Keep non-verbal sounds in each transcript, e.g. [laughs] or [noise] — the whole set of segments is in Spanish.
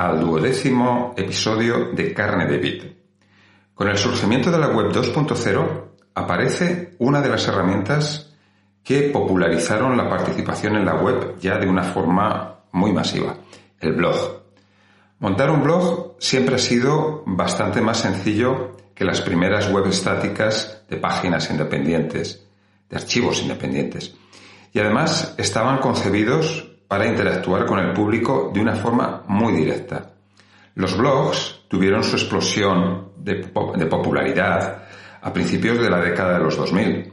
Al duodécimo episodio de Carne de Bit. Con el surgimiento de la web 2.0 aparece una de las herramientas que popularizaron la participación en la web ya de una forma muy masiva, el blog. Montar un blog siempre ha sido bastante más sencillo que las primeras web estáticas de páginas independientes, de archivos independientes. Y además estaban concebidos para interactuar con el público de una forma muy directa. Los blogs tuvieron su explosión de, popularidad a principios de la década de los 2000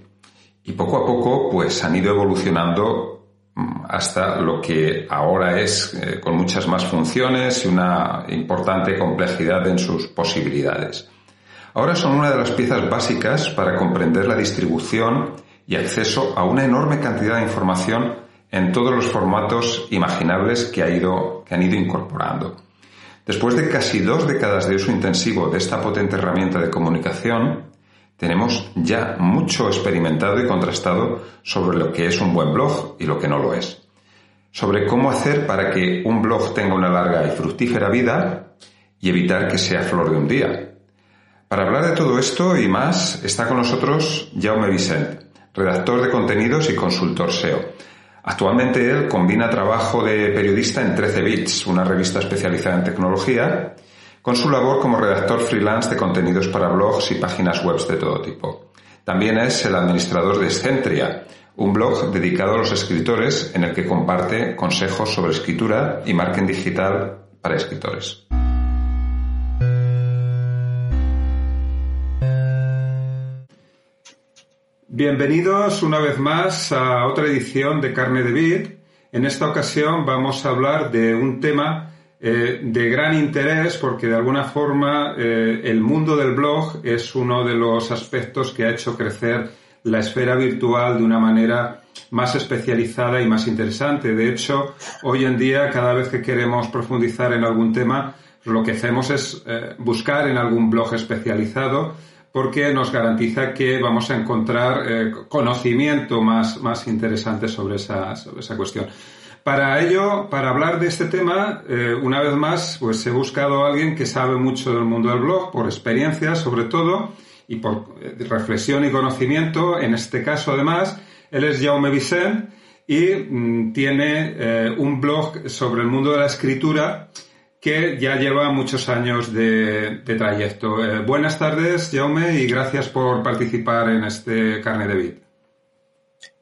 y poco a poco pues han ido evolucionando mm, hasta lo que ahora es eh, con muchas más funciones y una importante complejidad en sus posibilidades. Ahora son una de las piezas básicas para comprender la distribución y acceso a una enorme cantidad de información en todos los formatos imaginables que, ha ido, que han ido incorporando. Después de casi dos décadas de uso intensivo de esta potente herramienta de comunicación, tenemos ya mucho experimentado y contrastado sobre lo que es un buen blog y lo que no lo es. Sobre cómo hacer para que un blog tenga una larga y fructífera vida y evitar que sea flor de un día. Para hablar de todo esto y más está con nosotros Jaume Vicent, redactor de contenidos y consultor SEO. Actualmente él combina trabajo de periodista en 13 Bits, una revista especializada en tecnología, con su labor como redactor freelance de contenidos para blogs y páginas web de todo tipo. También es el administrador de Scentria, un blog dedicado a los escritores en el que comparte consejos sobre escritura y marketing digital para escritores. Bienvenidos una vez más a otra edición de Carne de Vid. En esta ocasión vamos a hablar de un tema eh, de gran interés porque de alguna forma eh, el mundo del blog es uno de los aspectos que ha hecho crecer la esfera virtual de una manera más especializada y más interesante. De hecho, hoy en día, cada vez que queremos profundizar en algún tema, lo que hacemos es eh, buscar en algún blog especializado porque nos garantiza que vamos a encontrar eh, conocimiento más, más interesante sobre esa, esa cuestión. Para ello, para hablar de este tema, eh, una vez más, pues he buscado a alguien que sabe mucho del mundo del blog, por experiencia sobre todo, y por eh, reflexión y conocimiento. En este caso, además, él es Jaume Vicent y mm, tiene un blog sobre el mundo de la escritura que ya lleva muchos años de, trayecto. Eh, buenas tardes, Jaume, y gracias por participar en este carne de vid.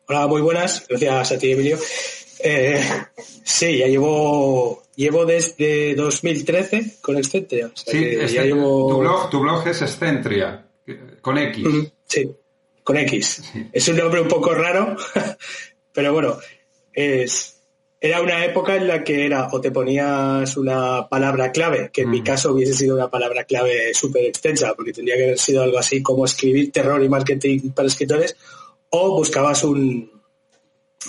Hola, muy buenas. Gracias a ti, Emilio. Eh, sí, ya llevo, llevo desde 2013 con Excentria. sí, tu, blog, tu blog es Excentria, con X. Sí, con X. Es un nombre un poco raro, [laughs] pero bueno, es, era una época en la que era o te ponías una palabra clave, que en mi mm. caso hubiese sido una palabra clave súper extensa, porque tendría que haber sido algo así como escribir terror y marketing para escritores, o buscabas un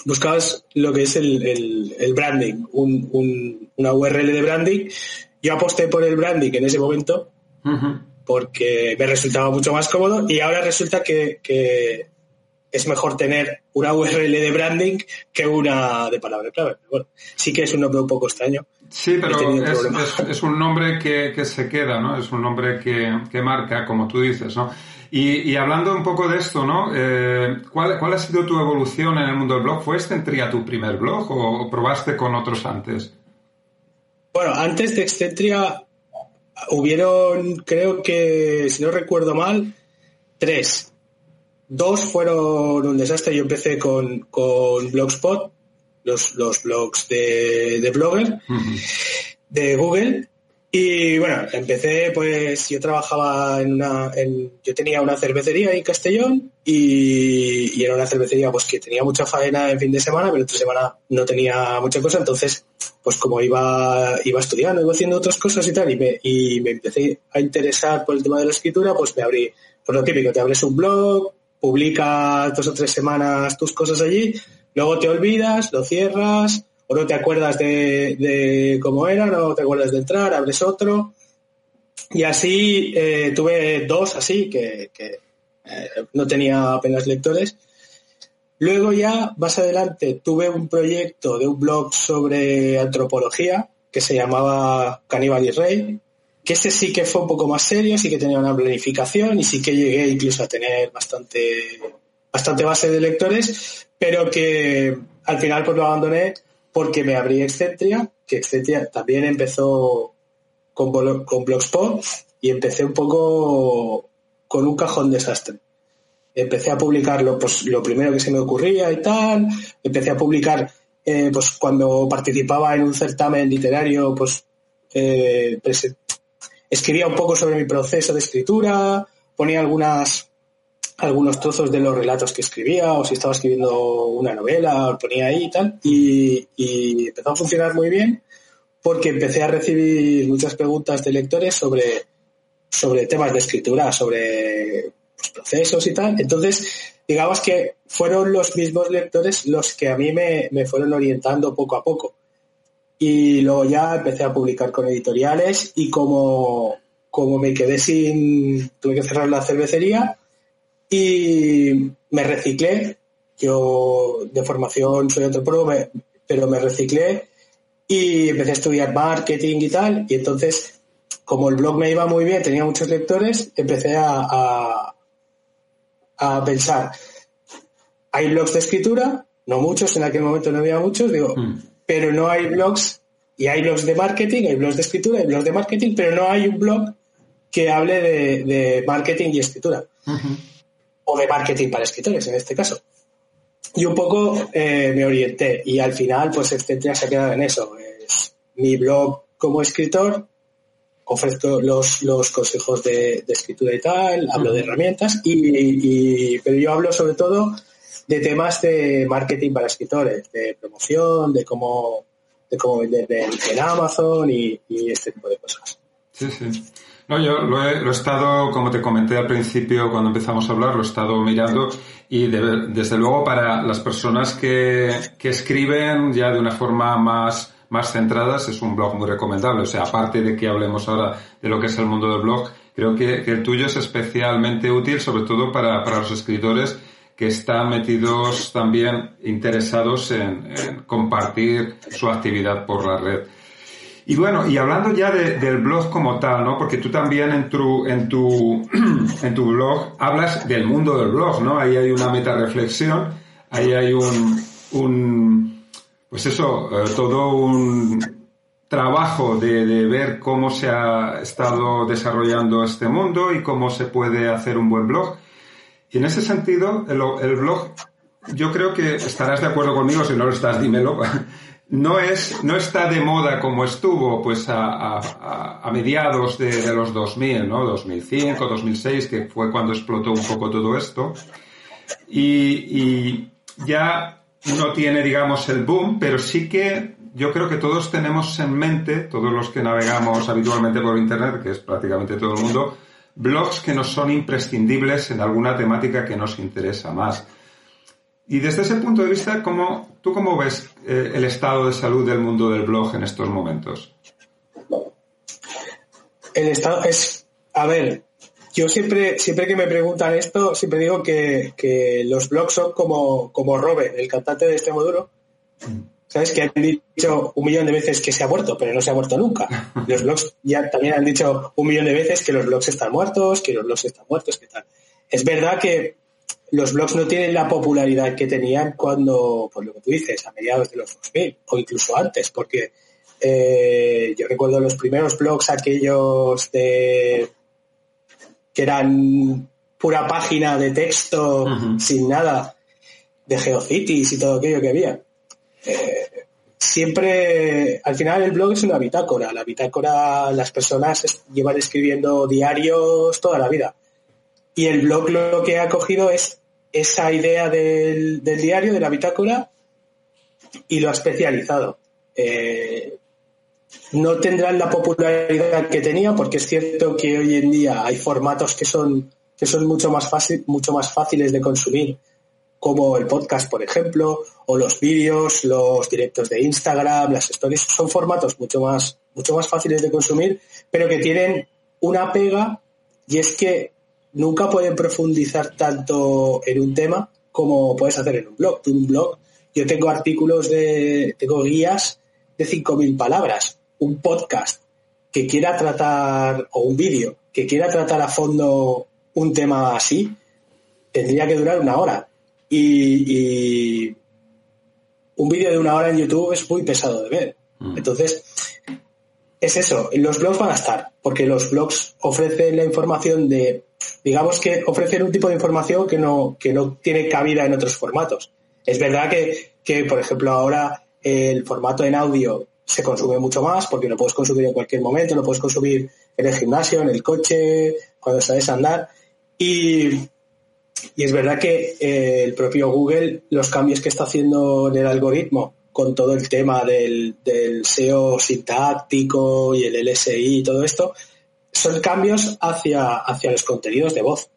buscabas lo que es el, branding, una URL de branding. Yo aposté por el branding en ese momento porque me resultaba mucho más cómodo y ahora resulta que es mejor tener una URL de branding que una de palabra clave. Bueno, sí que es un nombre un poco extraño. Sí, pero es, un nombre que, se queda, ¿no? Es un nombre que, marca, como tú dices, ¿no? Y, hablando un poco de esto, ¿no? Eh, ¿cuál, ha sido tu evolución en el mundo del blog? ¿Fue Excentria tu primer blog o probaste con otros antes? Bueno, antes de Excentria hubieron, creo que, si no recuerdo mal, tres. Dos fueron un desastre. Yo empecé con, Blogspot los, los blogs de, de Blogger, de Google. Y bueno, empecé, pues yo trabajaba en una, en, yo tenía una cervecería en Castellón y, y, era una cervecería pues que tenía mucha faena en fin de semana, pero entre semana no tenía mucha cosa, entonces pues como iba, iba estudiando, iba haciendo otras cosas y tal, y me, y me empecé a interesar por el tema de la escritura, pues me abrí, por lo típico, te abres un blog, publicas dos o tres semanas tus cosas allí, luego te olvidas, lo cierras, o no te acuerdas de, cómo era, no te acuerdas de entrar, abres otro. Y así eh, tuve dos así, que, eh, no tenía apenas lectores. Luego ya, más adelante, tuve un proyecto de un blog sobre antropología que se llamaba Caníbal y Rey, que ese sí que fue un poco más serio, sí que tenía una planificación y sí que llegué incluso a tener bastante, bastante base de lectores, pero que al final pues lo abandoné porque me abrí Excentria, que Excentria también empezó con, con Blogspot y empecé un poco con un cajón desastre. Empecé a publicarlo, pues lo primero que se me ocurría y tal, empecé a publicar eh, pues cuando participaba en un certamen literario, pues eh, escribía un poco sobre mi proceso de escritura, ponía algunas algunos trozos de los relatos que escribía o si estaba escribiendo una novela, ponía ahí y tal. Y, empezó a funcionar muy bien porque empecé a recibir muchas preguntas de lectores sobre, sobre temas de escritura, sobre pues, procesos y tal. Entonces, digamos que fueron los mismos lectores los que a mí me, me fueron orientando poco a poco. Y luego ya empecé a publicar con editoriales y como, como me quedé sin, tuve que cerrar la cervecería, y me reciclé. Yo de formación soy pro, pero me reciclé y empecé a estudiar marketing y tal. Y entonces, como el blog me iba muy bien, tenía muchos lectores, empecé a, a, pensar, hay blogs de escritura, no muchos, en aquel momento no había muchos, digo, hmm. Pero no hay blogs, y hay blogs de marketing, hay blogs de escritura, hay blogs de marketing, pero no hay un blog que hable de, marketing y escritura o de marketing para escritores en este caso. Y un poco eh, me orienté y al final pues etcétera se ha quedado en eso. Es mi blog como escritor, ofrezco los, los consejos de, escritura y tal, hablo de herramientas, y, pero yo hablo sobre todo de temas de marketing para escritores, de promoción, de cómo, de cómo vender en, Amazon y, este tipo de cosas. Sí, sí. No, yo lo he, estado, como te comenté al principio cuando empezamos a hablar, lo he estado mirando y desde luego para las personas que, que escriben ya de una forma más, más centradas es un blog muy recomendable. O sea, aparte de que hablemos ahora de lo que es el mundo del blog, creo que, el tuyo es especialmente útil, sobre todo para, para los escritores que están metidos también interesados en, compartir su actividad por la red. Y bueno, y hablando ya del blog como tal, ¿no? Porque tú también en tu, en tu, [clears throat] en tu blog hablas del mundo del blog, ¿no? Ahí hay una meta reflexión, ahí hay un, un pues eso, eh, todo un trabajo de, de, ver cómo se ha estado desarrollando este mundo y cómo se puede hacer un buen blog. Y en ese sentido, el, blog, yo creo que estarás de acuerdo conmigo, si no lo estás, dímelo, [laughs] no es no está de moda como estuvo pues a mediados de, de, los 2000 no 2005 2006 que fue cuando explotó un poco todo esto. Y, y ya no tiene digamos el boom pero sí que yo creo que todos tenemos en mente todos los que navegamos habitualmente por internet que es prácticamente todo el mundo blogs que nos son imprescindibles en alguna temática que nos interesa más y desde ese punto de vista, ¿cómo, ¿tú cómo ves eh, el estado de salud del mundo del blog en estos momentos? El estado es, a ver, yo siempre, siempre que me preguntan esto, siempre digo que, que los blogs son como, como Robert, el cantante de Extremoduro. ¿Sabes? Que han dicho un millón de veces que se ha muerto, pero no se ha muerto nunca. [laughs] Los blogs ya también han dicho un millón de veces que los blogs están muertos, que los blogs están muertos, que tal. Es verdad que los blogs no tienen la popularidad que tenían cuando, pues lo que tú dices, a mediados de los 2000 o incluso antes, porque eh, yo recuerdo los primeros blogs aquellos de que eran pura página de texto sin nada de Geocities y todo aquello que había. eh, siempre, al final el blog es una bitácora. La bitácora, las personas llevan escribiendo diarios toda la vida. Y el blog lo que ha cogido es esa idea del, diario, de la bitácora, y lo ha especializado. Eh, no tendrán la popularidad que tenía, porque es cierto que hoy en día hay formatos que son, mucho, más mucho más fáciles de consumir, como el podcast, por ejemplo, o los vídeos, los directos de Instagram, las stories, son formatos mucho más, mucho más fáciles de consumir, pero que tienen una pega, y es que nunca pueden profundizar tanto en un tema como puedes hacer en un blog. En un blog, yo tengo artículos de, tengo guías de 5.000 palabras. Un podcast que quiera tratar, o un vídeo que quiera tratar a fondo un tema así, tendría que durar una hora. Y, un vídeo de una hora en YouTube es muy pesado de ver. Mm. Entonces, es eso, los blogs van a estar, porque los blogs ofrecen la información de digamos que ofrecen un tipo de información que no, que no tiene cabida en otros formatos. Es verdad que, por ejemplo, ahora el formato en audio se consume mucho más porque lo puedes consumir en cualquier momento, lo puedes consumir en el gimnasio, en el coche, cuando sales a andar. Y, es verdad que eh, el propio Google, los cambios que está haciendo en el algoritmo con todo el tema del, del SEO sintáctico y el LSI y todo esto, son cambios hacia, hacia los contenidos de voz.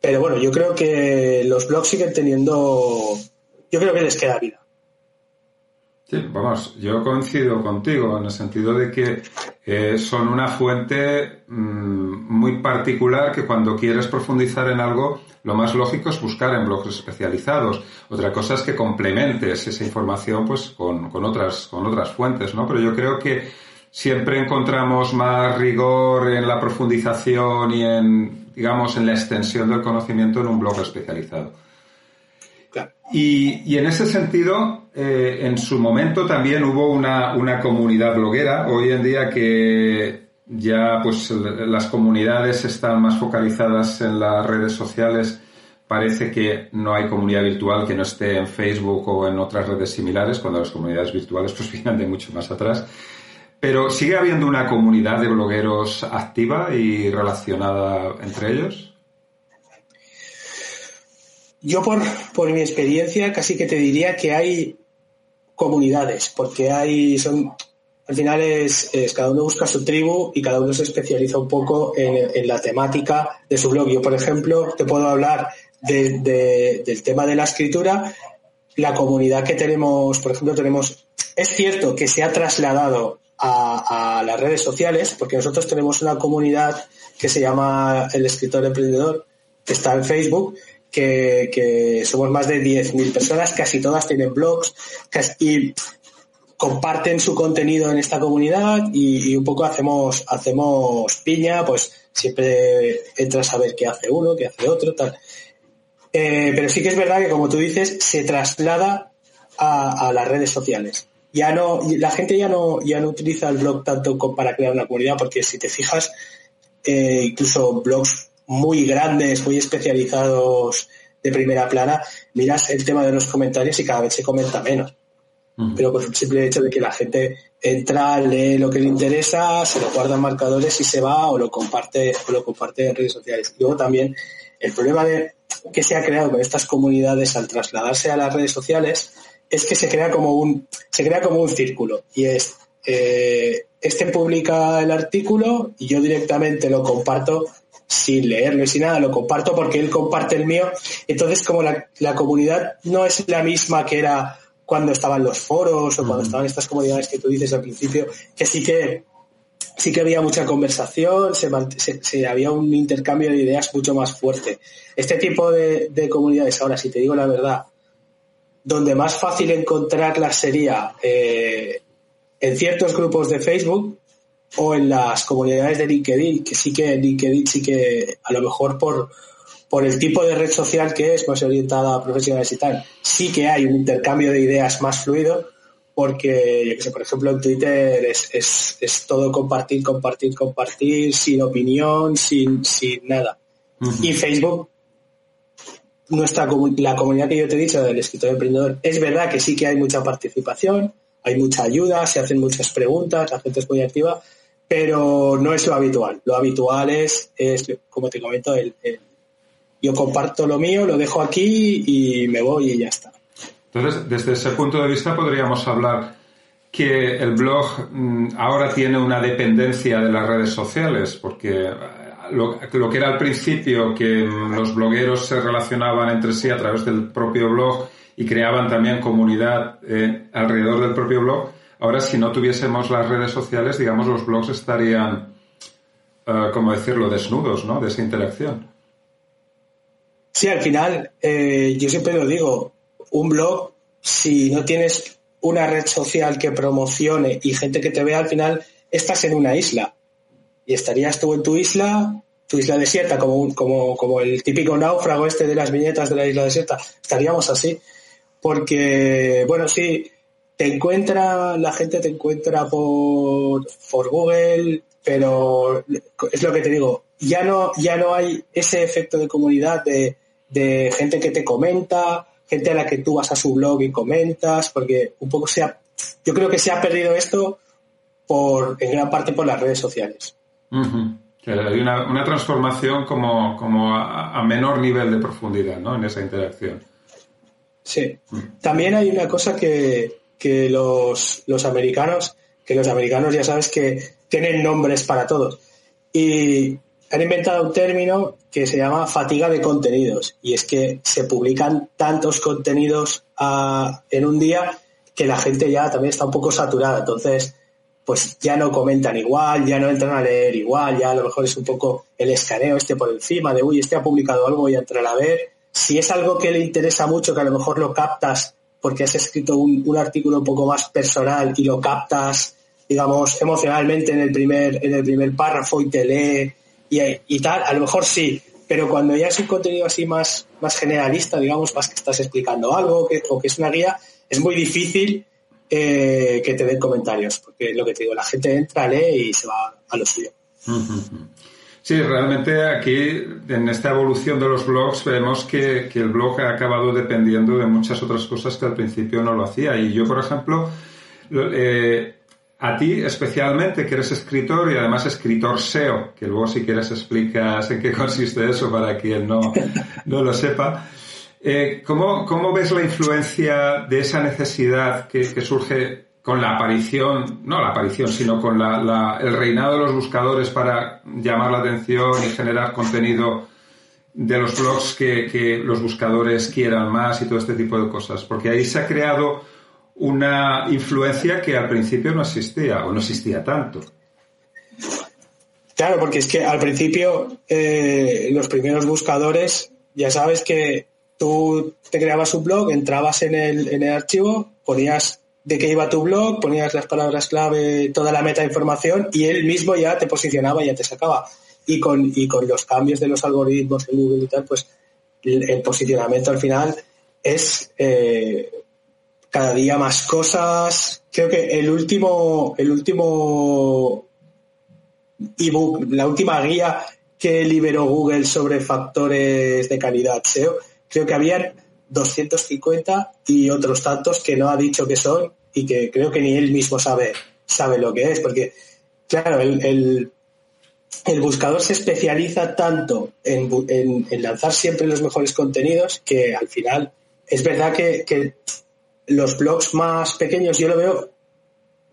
Pero bueno, yo creo que los blogs siguen teniendo, yo creo que les queda vida. Sí, vamos, yo coincido contigo en el sentido de que eh, son una fuente mm, muy particular que cuando quieres profundizar en algo, lo más lógico es buscar en blogs especializados. Otra cosa es que complementes esa información pues con, con otras, con otras fuentes, ¿no? Pero yo creo que siempre encontramos más rigor en la profundización y en, digamos, en la extensión del conocimiento en un blog especializado. Y, en ese sentido, eh, en su momento también hubo una, una, comunidad bloguera. Hoy en día que ya pues las comunidades están más focalizadas en las redes sociales, parece que no hay comunidad virtual que no esté en Facebook o en otras redes similares, cuando las comunidades virtuales pues [laughs] vienen de mucho más atrás. Pero ¿sigue habiendo una comunidad de blogueros activa y relacionada entre ellos? Yo por, por mi experiencia casi que te diría que hay comunidades, porque hay, son, al final es, cada uno busca su tribu y cada uno se especializa un poco en, la temática de su blog. Yo, por ejemplo, te puedo hablar del tema de la escritura. La comunidad que tenemos, por ejemplo, tenemos, es cierto que se ha trasladado a, las redes sociales, porque nosotros tenemos una comunidad que se llama El Escritor Emprendedor, que está en Facebook, que, somos más de 10.000 personas, casi todas tienen blogs y comparten su contenido en esta comunidad y, un poco hacemos, hacemos piña, pues siempre entras a ver qué hace uno, qué hace otro, tal. Eh, pero sí que es verdad que, como tú dices, se traslada a las redes sociales ya no, la gente ya no, ya no utiliza el blog tanto para crear una comunidad, porque si te fijas, eh, incluso blogs muy grandes, muy especializados de primera plana, miras el tema de los comentarios y cada vez se comenta menos. Pero por el simple hecho de que la gente entra, lee lo que le interesa, se lo guarda en marcadores y se va o lo comparte, o lo comparte en redes sociales. Luego también el problema de que se ha creado con estas comunidades al trasladarse a las redes sociales es que se crea como un, se crea como un círculo y es, eh, este publica el artículo y yo directamente lo comparto sin leerlo y sin nada, lo comparto porque él comparte el mío. Entonces, como la, comunidad no es la misma que era cuando estaban los foros o cuando estaban estas comunidades que tú dices al principio, que sí que sí que había mucha conversación, se, había un intercambio de ideas mucho más fuerte. Este tipo de, de comunidades, ahora, si te digo la verdad, donde más fácil encontrarlas sería eh, en ciertos grupos de Facebook o en las comunidades de LinkedIn, que sí que LinkedIn sí que a lo mejor por, por el tipo de red social que es, más orientada a profesionales y tal, sí que hay un intercambio de ideas más fluido, porque, yo que sé, por ejemplo, en Twitter es, es, es todo compartir, compartir, compartir, sin opinión, sin, sin nada. Y Facebook nuestra la comunidad que yo te he dicho del escritor emprendedor, es verdad que sí que hay mucha participación, hay mucha ayuda, se hacen muchas preguntas, la gente es muy activa, pero no es lo habitual. Lo habitual es, como te comento, el, yo comparto lo mío, lo dejo aquí y me voy y ya está. Entonces, desde ese punto de vista podríamos hablar que el blog mm, ahora tiene una dependencia de las redes sociales, porque lo, que era al principio, que los blogueros se relacionaban entre sí a través del propio blog y creaban también comunidad eh, alrededor del propio blog, ahora si no tuviésemos las redes sociales, digamos, los blogs estarían, uh, como decirlo, desnudos, ¿no? De esa interacción. Sí, al final, eh, yo siempre lo digo, un blog, si no tienes una red social que promocione y gente que te vea, al final estás en una isla y estarías tú en tu isla, tu isla desierta, como, como, como el típico náufrago este de las viñetas de la isla desierta, estaríamos así. Porque, bueno, sí, te encuentra, la gente te encuentra por, por Google, pero es lo que te digo, ya no, ya no hay ese efecto de comunidad de, de gente que te comenta, gente a la que tú vas a su blog y comentas, porque un poco se ha, yo creo que se ha perdido esto por, en gran parte por las redes sociales. Hay una, transformación como, como a, menor nivel de profundidad ¿no? en esa interacción. Sí. Mm. También hay una cosa que, que los, los americanos, que los americanos ya sabes que tienen nombres para todos. Y han inventado un término que se llama fatiga de contenidos. Y es que se publican tantos contenidos ah, en un día que la gente ya también está un poco saturada. Entonces, pues ya no comentan igual, ya no entran a leer igual, ya a lo mejor es un poco el escaneo este por encima de, uy, este ha publicado algo, y entrar a ver. Si es algo que le interesa mucho, que a lo mejor lo captas porque has escrito un, artículo un poco más personal y lo captas, digamos, emocionalmente en el primer, en el primer párrafo y te lee y, tal, a lo mejor sí, pero cuando ya es un contenido así más, más generalista, digamos, más que estás explicando algo que, o que es una guía, es muy difícil eh, que te den comentarios, porque lo que te digo, la gente entra, lee y se va a lo suyo. Sí, realmente aquí en esta evolución de los blogs vemos que, el blog ha acabado dependiendo de muchas otras cosas que al principio no lo hacía. Y yo, por ejemplo, eh, a ti especialmente, que eres escritor y además escritor SEO, que luego si quieres explicas en qué [laughs] consiste eso para quien no, [laughs] no lo sepa. Eh, ¿cómo, ves la influencia de esa necesidad que, surge con la aparición, no la aparición, sino con el reinado de los buscadores para llamar la atención y generar contenido de los blogs que, los buscadores quieran más y todo este tipo de cosas? Porque ahí se ha creado una influencia que al principio no existía o no existía tanto. Claro, porque es que al principio eh, los primeros buscadores, ya sabes que tú te creabas un blog, entrabas en el, en el archivo, ponías de qué iba tu blog, ponías las palabras clave, toda la meta información y él mismo ya te posicionaba, ya te sacaba. Y con, y con los cambios de los algoritmos en Google y tal, pues el, posicionamiento al final es eh, cada día más cosas. Creo que el último, el último ebook, la última guía que liberó Google sobre factores de calidad SEO creo que habían 250 y otros tantos que no ha dicho que son y que creo que ni él mismo sabe, sabe lo que es, porque claro, el, el, buscador se especializa tanto en, en, lanzar siempre los mejores contenidos que al final es verdad que, que los blogs más pequeños yo lo veo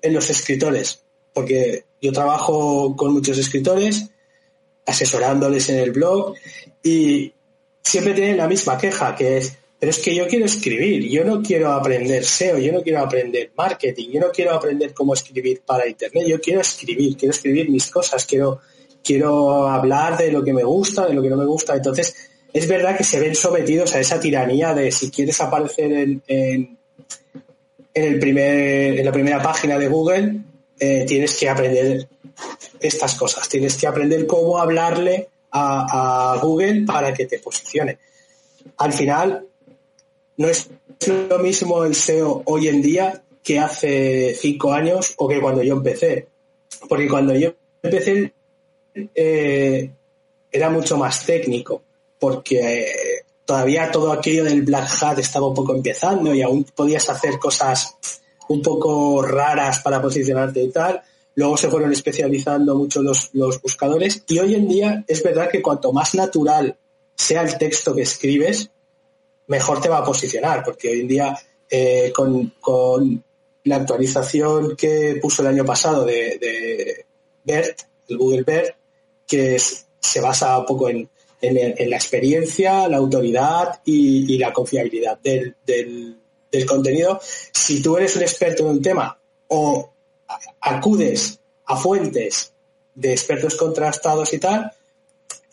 en los escritores, porque yo trabajo con muchos escritores asesorándoles en el blog y, siempre tienen la misma queja, que es, pero es que yo quiero escribir, yo no quiero aprender SEO, yo no quiero aprender marketing, yo no quiero aprender cómo escribir para Internet, yo quiero escribir, quiero escribir mis cosas, quiero, quiero hablar de lo que me gusta, de lo que no me gusta. Entonces, es verdad que se ven sometidos a esa tiranía de si quieres aparecer en, en, el primer, en la primera página de Google, eh, tienes que aprender estas cosas, tienes que aprender cómo hablarle a, Google para que te posicione. Al final, no es lo mismo el SEO hoy en día que hace cinco años o que cuando yo empecé. Porque cuando yo empecé eh, era mucho más técnico, porque todavía todo aquello del Black Hat estaba un poco empezando y aún podías hacer cosas un poco raras para posicionarte y tal. Luego se fueron especializando mucho los, los buscadores y hoy en día es verdad que cuanto más natural sea el texto que escribes, mejor te va a posicionar, porque hoy en día eh, con, con, la actualización que puso el año pasado de, de BERT, el Google BERT, que se basa un poco en, en, la experiencia, la autoridad y, la confiabilidad del, del, contenido. Si tú eres un experto en un tema o acudes a fuentes de expertos contrastados y tal,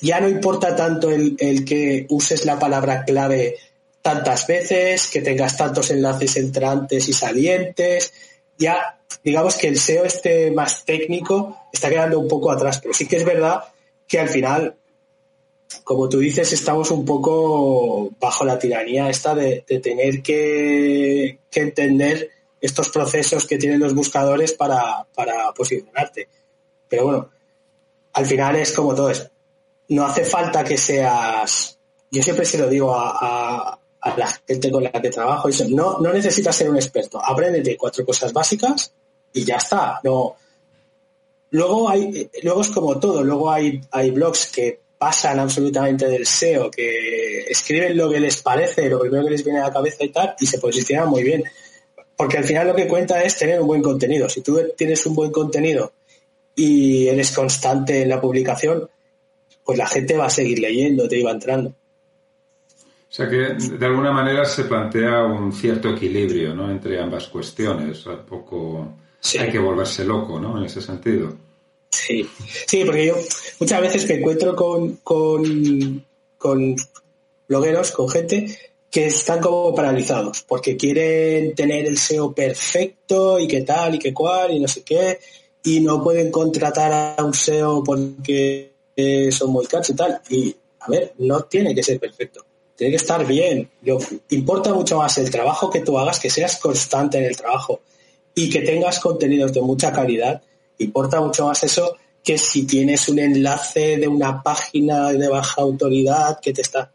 ya no importa tanto el, el, que uses la palabra clave tantas veces, que tengas tantos enlaces entrantes y salientes, ya digamos que el SEO este más técnico está quedando un poco atrás, pero sí que es verdad que al final como tú dices, estamos un poco bajo la tiranía esta de, tener que, entender estos procesos que tienen los buscadores para, posicionarte. Pero bueno, al final es como todo eso. No hace falta que seas, yo siempre se lo digo a, la gente con la que trabajo, no, no necesitas ser un experto, apréndete cuatro cosas básicas y ya está. No, luego hay, luego es como todo, luego hay, hay blogs que pasan absolutamente del SEO, que escriben lo que les parece, lo primero que les viene a la cabeza y tal, y se posicionan muy bien. Porque al final lo que cuenta es tener un buen contenido. Si tú tienes un buen contenido y eres constante en la publicación, pues la gente va a seguir leyendo, te iba entrando. O sea que de alguna manera se plantea un cierto equilibrio ¿no? entre ambas cuestiones. Un poco hay que volverse loco ¿no? en ese sentido. Sí, sí, porque yo muchas veces me encuentro con, con, con blogueros, con gente que están como paralizados, porque quieren tener el SEO perfecto y qué tal y qué cual y no sé qué, y no pueden contratar a un SEO porque son muy caros y tal. Y, a ver, no tiene que ser perfecto, tiene que estar bien. Yo, importa mucho más el trabajo que tú hagas, que seas constante en el trabajo y que tengas contenidos de mucha calidad Importa mucho más eso que si tienes un enlace de una página de baja autoridad que te está...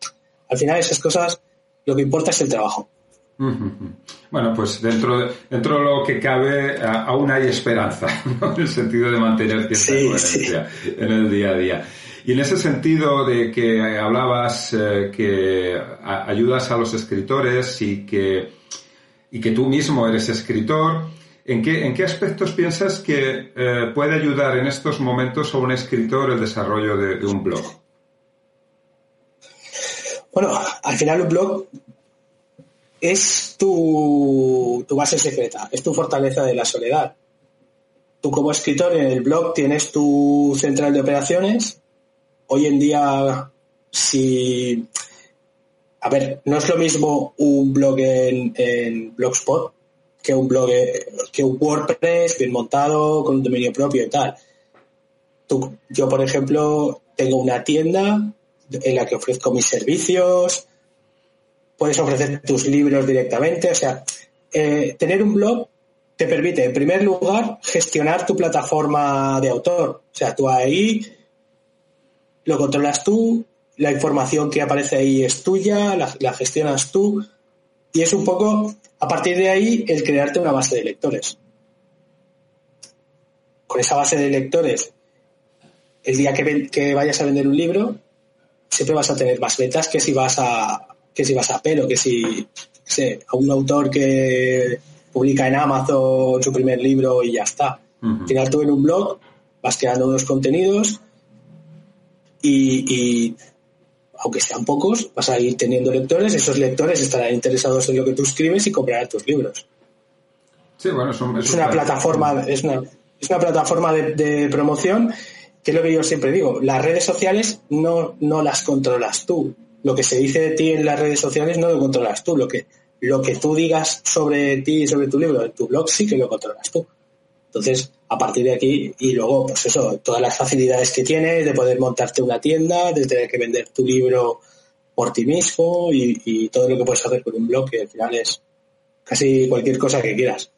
Al final esas cosas, lo que importa es el trabajo. [laughs] Bueno, pues dentro de, dentro de lo que cabe aún hay esperanza, [laughs] en el sentido de mantener cierta coherencia en el día a día. Y en ese sentido de que hablabas eh, que ayudas a los escritores y que, y que tú mismo eres escritor, ¿En qué, aspectos piensas que eh, puede ayudar en estos momentos a un escritor el desarrollo de, un blog? Bueno, al final un blog es tu, tu, base secreta, es tu fortaleza de la soledad. Tú como escritor en el blog tienes tu central de operaciones. Hoy en día, si... A ver, no es lo mismo un blog en, en Blogspot que un blog, que un WordPress bien montado, con un dominio propio y tal. yo, por ejemplo, tengo una tienda en la que ofrezco mis servicios, puedes ofrecer tus libros directamente, o sea, eh, tener un blog te permite, en primer lugar, gestionar tu plataforma de autor. O sea, tú ahí lo controlas tú, la información que aparece ahí es tuya, la gestionas tú, y es un poco a partir de ahí, el crearte una base de lectores. Con esa base de lectores, el día que, vayas a vender un libro, siempre vas a tener más ventas que si vas a que si vas a pelo, que si sé, a un autor que publica en Amazon su primer libro y ya está. Al final tú en un blog vas creando unos contenidos y aunque sean pocos, vas a ir teniendo lectores, esos lectores estarán interesados en lo que tú escribes y comprarán tus libros. Sí, bueno, es, una plataforma, es una, es una plataforma de, promoción que es lo que yo siempre digo, las redes sociales no, no las controlas tú. Lo que se dice de ti en las redes sociales no lo controlas tú. Lo que, lo que tú digas sobre ti y sobre tu libro en tu blog sí que lo controlas tú. Entonces, a partir de aquí, y luego, pues eso, todas las facilidades que tienes de poder montarte una tienda, de tener que vender tu libro por ti mismo y, todo lo que puedes hacer con un blog, que al final es casi cualquier cosa que quieras.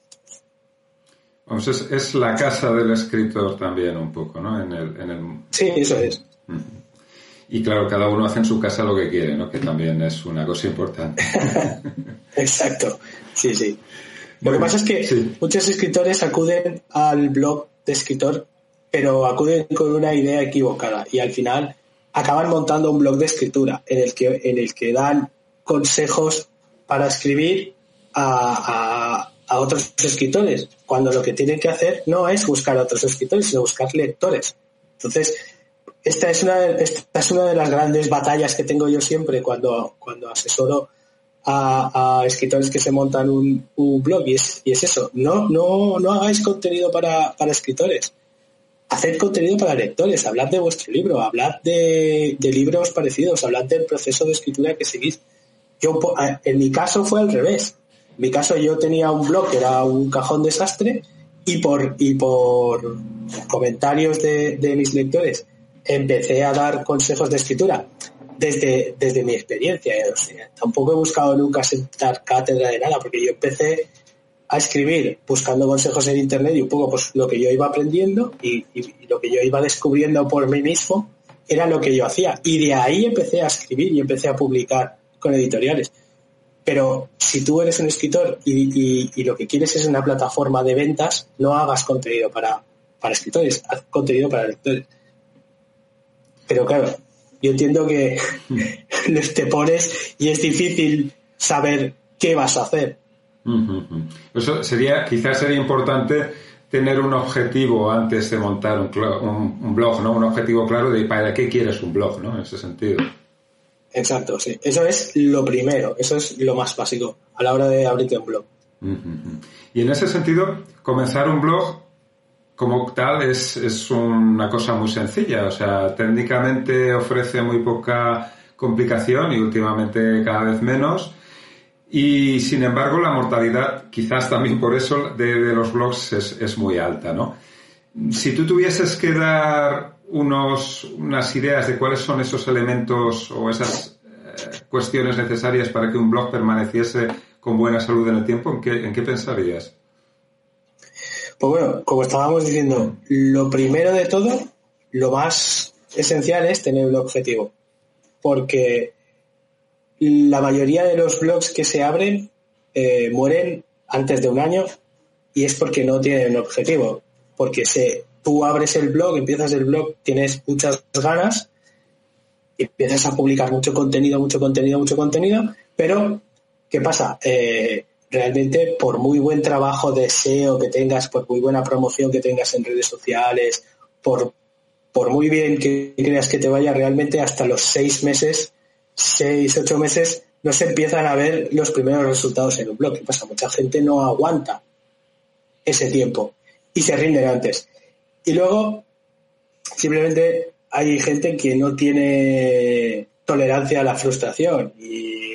Vamos, es, la casa del escritor también un poco, ¿no? En el, Sí, eso es. Y claro, cada uno hace en su casa lo que quiere, ¿no? Que también es una cosa importante. [laughs] Exacto, sí, sí. Lo que pasa es que muchos escritores acuden al blog de escritor, pero acuden con una idea equivocada y al final acaban montando un blog de escritura en el que, en el que dan consejos para escribir a, a otros escritores, cuando lo que tienen que hacer no es buscar a otros escritores, sino buscar lectores. Entonces, esta es una, esta es una de las grandes batallas que tengo yo siempre cuando, cuando asesoro a, escritores que se montan un, blog y es, y es, eso, no, no, no hagáis contenido para, escritores, haced contenido para lectores, hablad de vuestro libro, hablad de, de libros parecidos, hablad del proceso de escritura que seguís. Yo, en mi caso fue al revés. En mi caso yo tenía un blog que era un cajón desastre y por, y por comentarios de, de mis lectores empecé a dar consejos de escritura desde, desde mi experiencia. Sea, tampoco he buscado nunca sentar cátedra de nada, porque yo empecé a escribir buscando consejos en internet y un poco pues lo que yo iba aprendiendo y, lo que yo iba descubriendo por mí mismo era lo que yo hacía. Y de ahí empecé a escribir y empecé a publicar con editoriales. Pero si tú eres un escritor y, y, lo que quieres es una plataforma de ventas, no hagas contenido para, para escritores, haz contenido para lectores. Pero claro, yo entiendo que [laughs] te pones y es difícil saber qué vas a hacer. Eso sería, quizás sería importante tener un objetivo antes de montar un, un, blog, ¿no? Un objetivo claro de para qué quieres un blog, ¿no? En ese sentido. Exacto, sí. Eso es lo primero, eso es lo más básico a la hora de abrirte un blog. Y en ese sentido, comenzar un blog como tal es, es, una cosa muy sencilla. O sea, técnicamente ofrece muy poca complicación y últimamente cada vez menos. Y sin embargo, la mortalidad, quizás también por eso, de, los blogs es, es, muy alta, ¿no? Si tú tuvieses que dar unos, unas ideas de cuáles son esos elementos o esas eh, cuestiones necesarias para que un blog permaneciese con buena salud en el tiempo, ¿en qué, en qué pensarías? Pues bueno, como estábamos diciendo, lo primero de todo, lo más esencial es tener un objetivo. Porque la mayoría de los blogs que se abren eh, mueren antes de un año y es porque no tienen un objetivo. Porque se, tú abres el blog, empiezas el blog, tienes muchas ganas, empiezas a publicar mucho contenido, mucho contenido, mucho contenido, pero ¿qué pasa? Eh, realmente por muy buen trabajo de SEO que tengas, por muy buena promoción que tengas en redes sociales, por, por muy bien que creas que te vaya, realmente hasta los seis meses, seis, ocho meses, no se empiezan a ver los primeros resultados en un blog. ¿Qué pasa? Mucha gente no aguanta ese tiempo y se rinden antes. Y luego, simplemente hay gente que no tiene tolerancia a la frustración y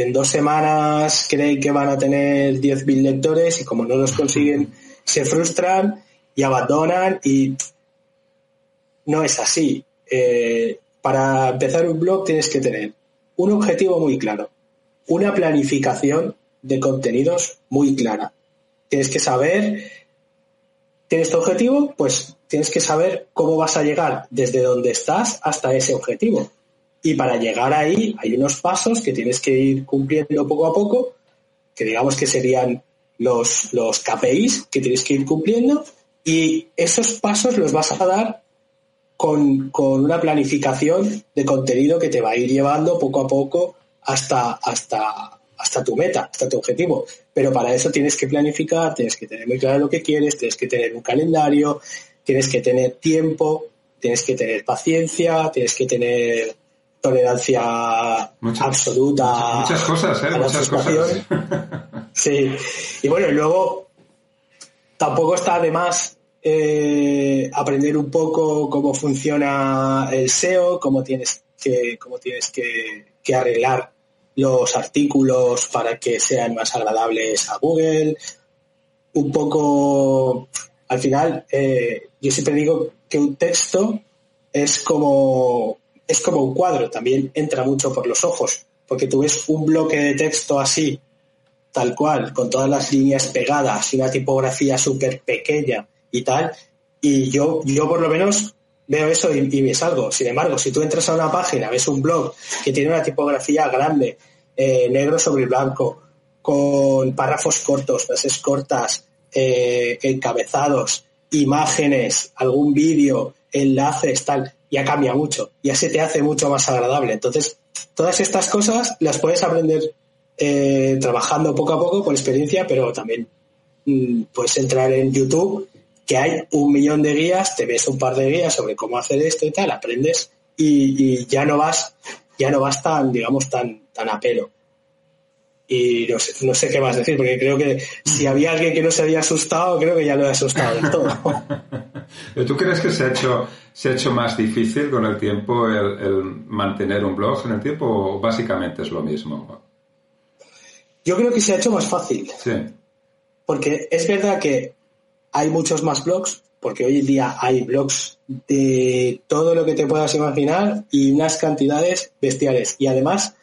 en dos semanas creen que van a tener 10.000 lectores y como no los consiguen se frustran y abandonan y no es así. Eh, para empezar un blog tienes que tener un objetivo muy claro, una planificación de contenidos muy clara. Tienes que saber, tienes tu objetivo, pues tienes que saber cómo vas a llegar desde donde estás hasta ese objetivo. Y para llegar ahí hay unos pasos que tienes que ir cumpliendo poco a poco, que digamos que serían los, los KPIs que tienes que ir cumpliendo y esos pasos los vas a dar con, una planificación de contenido que te va a ir llevando poco a poco hasta, hasta, hasta tu meta, hasta tu objetivo. Pero para eso tienes que planificar, tienes que tener muy claro lo que quieres, tienes que tener un calendario, tienes que tener tiempo, tienes que tener paciencia, tienes que tener tolerancia absoluta. Muchas, cosas, ¿eh? Muchas cosas. sí. Y bueno, y luego tampoco está de más eh, aprender un poco cómo funciona el SEO, cómo tienes que, cómo tienes que, arreglar los artículos para que sean más agradables a Google. Un poco, al final, eh, yo siempre digo que un texto es como es como un cuadro, también entra mucho por los ojos, porque tú ves un bloque de texto así, tal cual, con todas las líneas pegadas y una tipografía súper pequeña y tal, y yo, yo por lo menos veo eso y, y, me salgo. Sin embargo, si tú entras a una página, ves un blog que tiene una tipografía grande, eh, negro sobre blanco, con párrafos cortos, frases cortas, eh, encabezados, imágenes, algún vídeo, enlaces, tal, ya cambia mucho, ya se te hace mucho más agradable. Entonces, todas estas cosas las puedes aprender eh, trabajando poco a poco por experiencia, pero también mm, puedes entrar en YouTube, que hay un millón de guías, te ves un par de guías sobre cómo hacer esto y tal, aprendes y, ya no vas, ya no vas tan, digamos, tan, tan a pelo y no sé, no sé qué más decir, porque creo que si había alguien que no se había asustado, creo que ya lo he asustado del todo. [laughs] ¿Tú crees que se ha hecho, se ha hecho más difícil con el tiempo el, mantener un blog en el tiempo o básicamente es lo mismo? Yo creo que se ha hecho más fácil. Sí. Porque es verdad que hay muchos más blogs, porque hoy en día hay blogs de todo lo que te puedas imaginar y unas cantidades bestiales. Y además,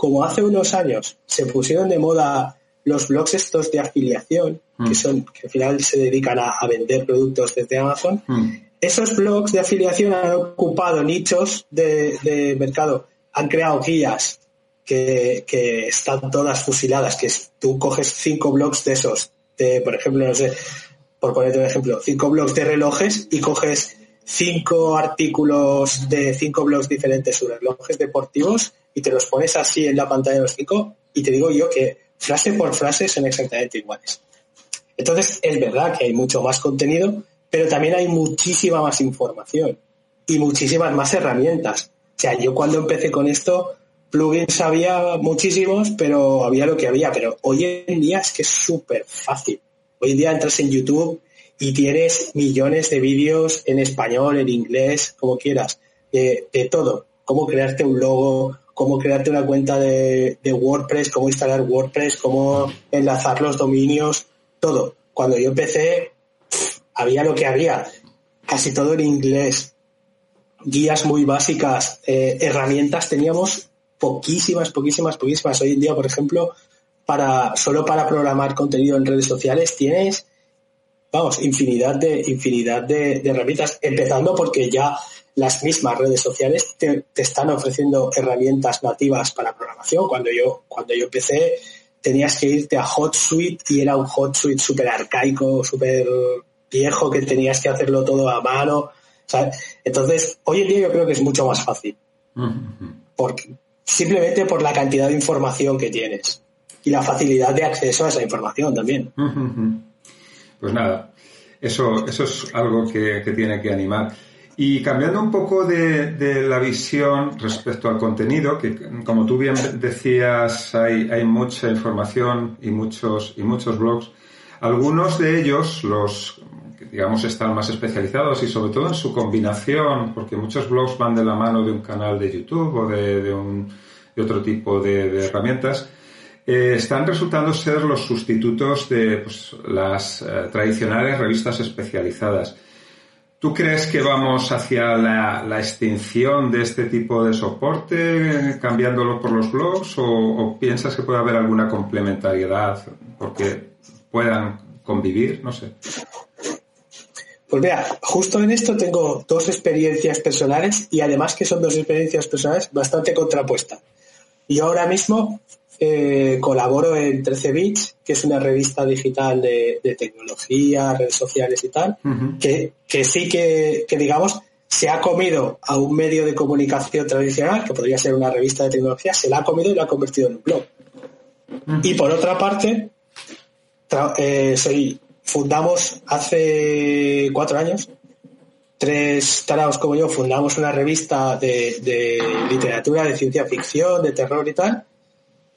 como hace unos años se pusieron de moda los blogs estos de afiliación, que mm. son, que al final se dedican a, vender productos desde Amazon, mm. esos blogs de afiliación han ocupado nichos de, mercado, han creado guías que, están todas fusiladas, que tú coges cinco blogs de esos, de, por ejemplo, no sé, por ponerte un ejemplo, cinco blogs de relojes y coges cinco artículos de cinco blogs diferentes sobre relojes deportivos y te los pones así en la pantalla de los cinco y te digo yo que frase por frase son exactamente iguales. Entonces, es verdad que hay mucho más contenido, pero también hay muchísima más información y muchísimas más herramientas. O sea, yo cuando empecé con esto, plugins había muchísimos, pero había lo que había. Pero hoy en día es que es súper fácil. Hoy en día entras en YouTube y tienes millones de vídeos en español, en inglés, como quieras, de, todo. Cómo crearte un logo, cómo crearte una cuenta de, WordPress, cómo instalar WordPress, cómo enlazar los dominios, todo. Cuando yo empecé, había lo que había, casi todo en inglés, guías muy básicas, eh, herramientas teníamos poquísimas, poquísimas, poquísimas. Hoy en día, por ejemplo, para solo para programar contenido en redes sociales tienes, vamos, infinidad de infinidad de herramientas, empezando porque ya las mismas redes sociales te, están ofreciendo herramientas nativas para programación. Cuando yo, cuando yo empecé, tenías que irte a HotSuite y era un HotSuite súper arcaico, súper viejo, que tenías que hacerlo todo a mano. Entonces, hoy en día yo creo que es mucho más fácil. Porque, simplemente por la cantidad de información que tienes y la facilidad de acceso a esa información también. Pues nada, eso, eso es algo que, que tiene que animar. Y cambiando un poco de, la visión respecto al contenido, que como tú bien decías, hay, hay mucha información y muchos, y muchos blogs. Algunos de ellos, los digamos, están más especializados y sobre todo en su combinación, porque muchos blogs van de la mano de un canal de YouTube o de, un, de otro tipo de, herramientas, eh, están resultando ser los sustitutos de pues, las eh, tradicionales revistas especializadas. ¿Tú crees que vamos hacia la, extinción de este tipo de soporte, cambiándolo por los blogs, o, piensas que puede haber alguna complementariedad porque puedan convivir? No sé. Pues mira, justo en esto tengo dos experiencias personales y además que son dos experiencias personales bastante contrapuestas. Yo ahora mismo eh, colaboro en 13 Bits, que es una revista digital de, tecnología, redes sociales y tal, que, que, sí que, que, digamos, se ha comido a un medio de comunicación tradicional, que podría ser una revista de tecnología, se la ha comido y lo ha convertido en un blog. Y por otra parte, eh, soy, fundamos hace cuatro años, tres taraos como yo fundamos una revista de, de literatura, de ciencia ficción, de terror y tal,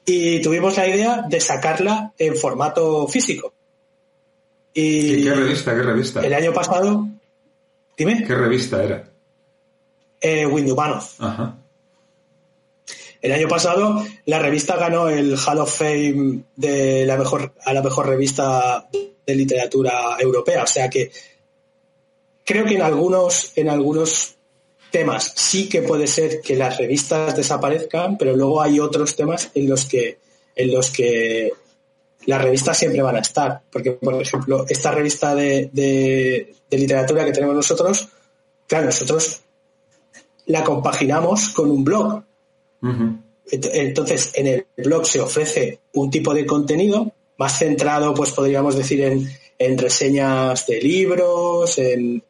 y tuvimos la idea de sacarla en formato físico. Y, qué revista? ¿Qué revista? El año pasado, dime. ¿Qué revista era? Eh, Ajá. El año pasado la revista ganó el Hall of Fame de la mejor a la mejor revista de literatura europea, o sea que creo que en algunos en algunos temas sí que puede ser que las revistas desaparezcan, pero luego hay otros temas en los que, en los que las revistas siempre van a estar. Porque, por ejemplo, esta revista de, literatura que tenemos nosotros, claro, nosotros la compaginamos con un blog. Entonces, en el blog se ofrece un tipo de contenido más centrado, pues podríamos decir, en, reseñas de libros, en,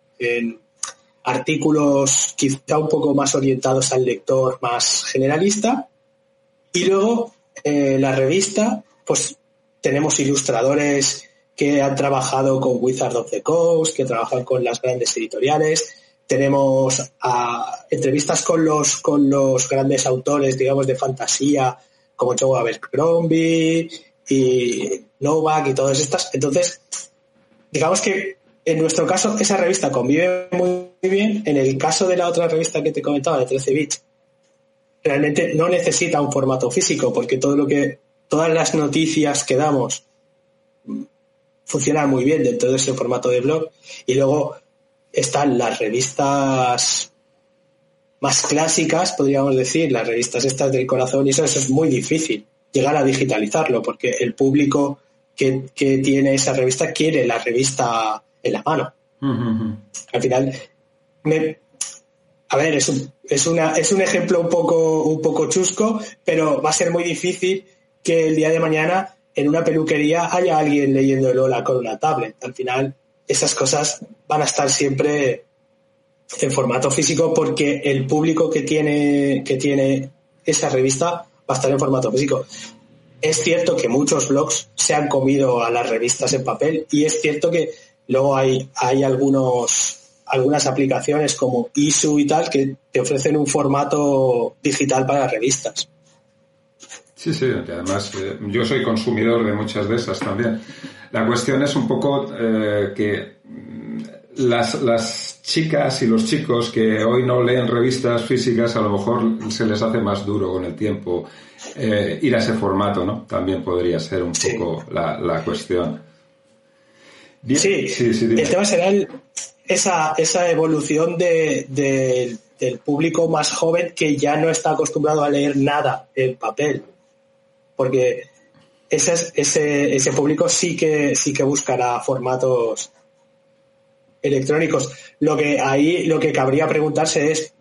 artículos quizá un poco más orientados al lector más generalista. Y luego, eh, la revista, pues tenemos ilustradores que han trabajado con Wizard of the Coast, que trabajan con las grandes editoriales. Tenemos entrevistas con los, con los grandes autores, digamos, de fantasía, como Joe Abercrombie y Novak y todas estas. Entonces, digamos que en nuestro caso esa revista convive muy bien. En el caso de la otra revista que te comentaba, de 13 bits, realmente no necesita un formato físico porque todo lo que, todas las noticias que damos funciona muy bien dentro de ese formato de blog. Y luego están las revistas más clásicas, podríamos decir, las revistas estas del corazón, y eso, es muy difícil llegar a digitalizarlo, porque el público que, tiene esa revista quiere la revista en la mano. Al final, a ver, es un, es, una, es un ejemplo un poco, un poco chusco, pero va a ser muy difícil que el día de mañana en una peluquería haya alguien leyendo el Ola con una tablet. Al final, esas cosas van a estar siempre en formato físico porque el público que tiene, que tiene esa revista va a estar en formato físico. Es cierto que muchos blogs se han comido a las revistas en papel y es cierto que luego hay, hay algunos, algunas aplicaciones como ISU y tal que te ofrecen un formato digital para revistas. Sí, sí, además eh, yo soy consumidor de muchas de esas también. La cuestión es un poco eh, que mm, las, las chicas y los chicos que hoy no leen revistas físicas a lo mejor se les hace más duro con el tiempo eh, ir a ese formato, ¿no? También podría ser un poco la, cuestión. Sí, sí, el tema será esa, esa evolución de, del público más joven que ya no está acostumbrado a leer nada en papel. Porque ese, ese, ese público sí que, sí que buscará formatos electrónicos. Lo que ahí lo que cabría preguntarse es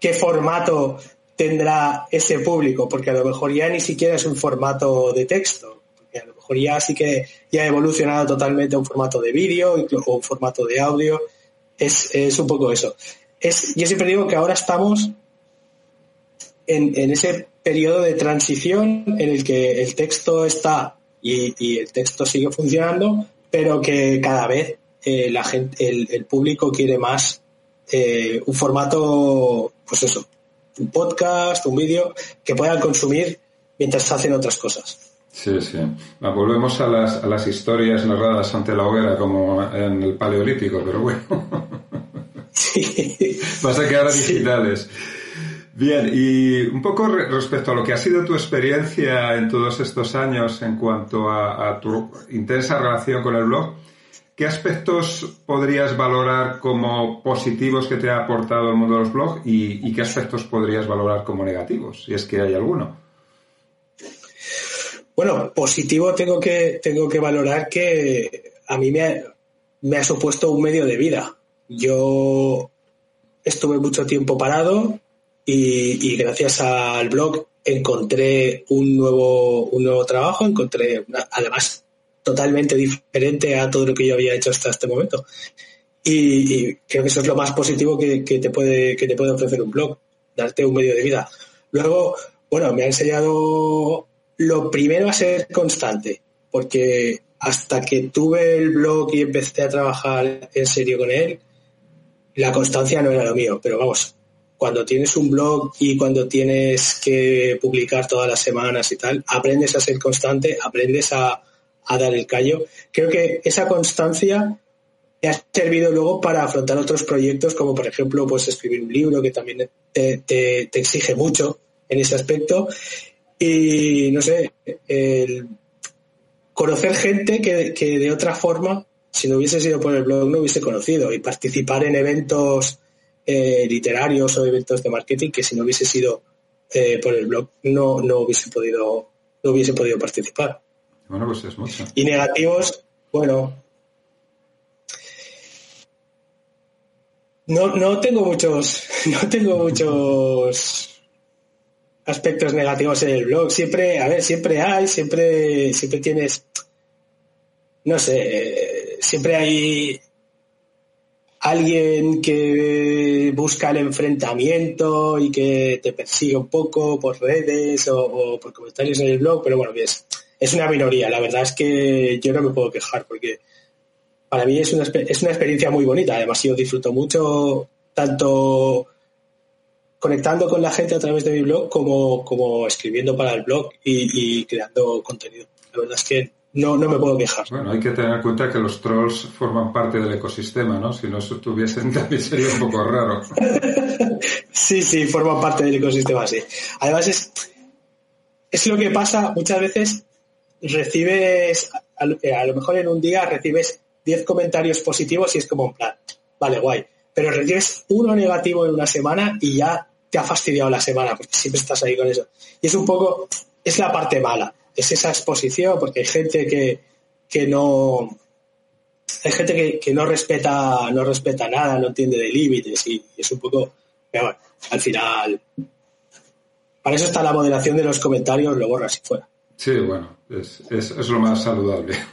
qué formato tendrá ese público, porque a lo mejor ya ni siquiera es un formato de texto, a lo mejor ya sí que ya ha evolucionado totalmente un formato de vídeo, incluso un formato de audio. Es, es un poco eso. Es, yo siempre digo que ahora estamos en, en ese periodo de transición en el que el texto está y, el texto sigue funcionando, pero que cada vez eh, la gente, el, público quiere más eh, un formato, pues eso, un podcast, un vídeo que puedan consumir mientras hacen otras cosas. Sí, sí. volvemos a las, a las historias narradas ante la hoguera como en el Paleolítico, pero bueno. [laughs] Sí. Pasa que ahora digitales. Bien, y un poco respecto a lo que ha sido tu experiencia en todos estos años en cuanto a, tu intensa relación con el blog, ¿qué aspectos podrías valorar como positivos que te ha aportado el mundo de los blogs y, qué aspectos podrías valorar como negativos, si es que hay alguno? Bueno, positivo tengo que, tengo que valorar que a mí me me ha supuesto un medio de vida. Yo estuve mucho tiempo parado, y, gracias al blog encontré un nuevo, un nuevo trabajo, encontré además totalmente diferente a todo lo que yo había hecho hasta este momento. Y, creo que eso es lo más positivo que, te puede, que te puede ofrecer un blog, darte un medio de vida. Luego, bueno, me ha enseñado lo primero a ser constante, porque hasta que tuve el blog y empecé a trabajar en serio con él, la constancia no era lo mío, pero vamos, cuando tienes un blog y cuando tienes que publicar todas las semanas y tal, aprendes a ser constante, aprendes a, dar el callo. Creo que esa constancia te ha servido luego para afrontar otros proyectos, como por ejemplo, pues escribir un libro, que también te, exige mucho en ese aspecto. Y no sé, el conocer gente que, que de otra forma, si no hubiese sido por el blog, no hubiese conocido y participar en eventos eh, literarios o eventos de marketing que si no hubiese sido eh, por el blog no, no hubiese podido no hubiese podido participar. Bueno, pues es mucho. Y negativos, bueno. No, no tengo muchos, [laughs] no tengo muchos aspectos negativos en el blog. Siempre, a ver, siempre hay, siempre, siempre tienes, no sé, siempre hay alguien que busca el enfrentamiento y que te persigue un poco por redes o, por comentarios en el blog, pero bueno, es, es una minoría. La verdad es que yo no me puedo quejar porque para mí es una, es una experiencia muy bonita. Además, yo disfruto mucho tanto conectando con la gente a través de mi blog como, como escribiendo para el blog y, creando contenido. La verdad es que no, no me puedo quejar. Bueno, hay que tener en cuenta que los trolls forman parte del ecosistema, ¿no? Si no estuviesen [laughs] también sería un poco raro. sí, sí, forman parte del ecosistema, sí. Además es, es lo que pasa muchas veces recibes, a lo mejor en un día recibes 10 comentarios positivos y es como un plan, vale, guay. Pero recibes uno negativo en una semana y ya te ha fastidiado la semana, porque siempre estás ahí con eso. Y es un poco, es la parte mala, es esa exposición, porque hay gente que, que no, hay gente que, no respeta, no respeta nada, no entiende de límites y, es un poco, pero bueno, al final, para eso está la moderación de los comentarios, lo borras y fuera. Sí, bueno, es, es, es lo más saludable. [laughs]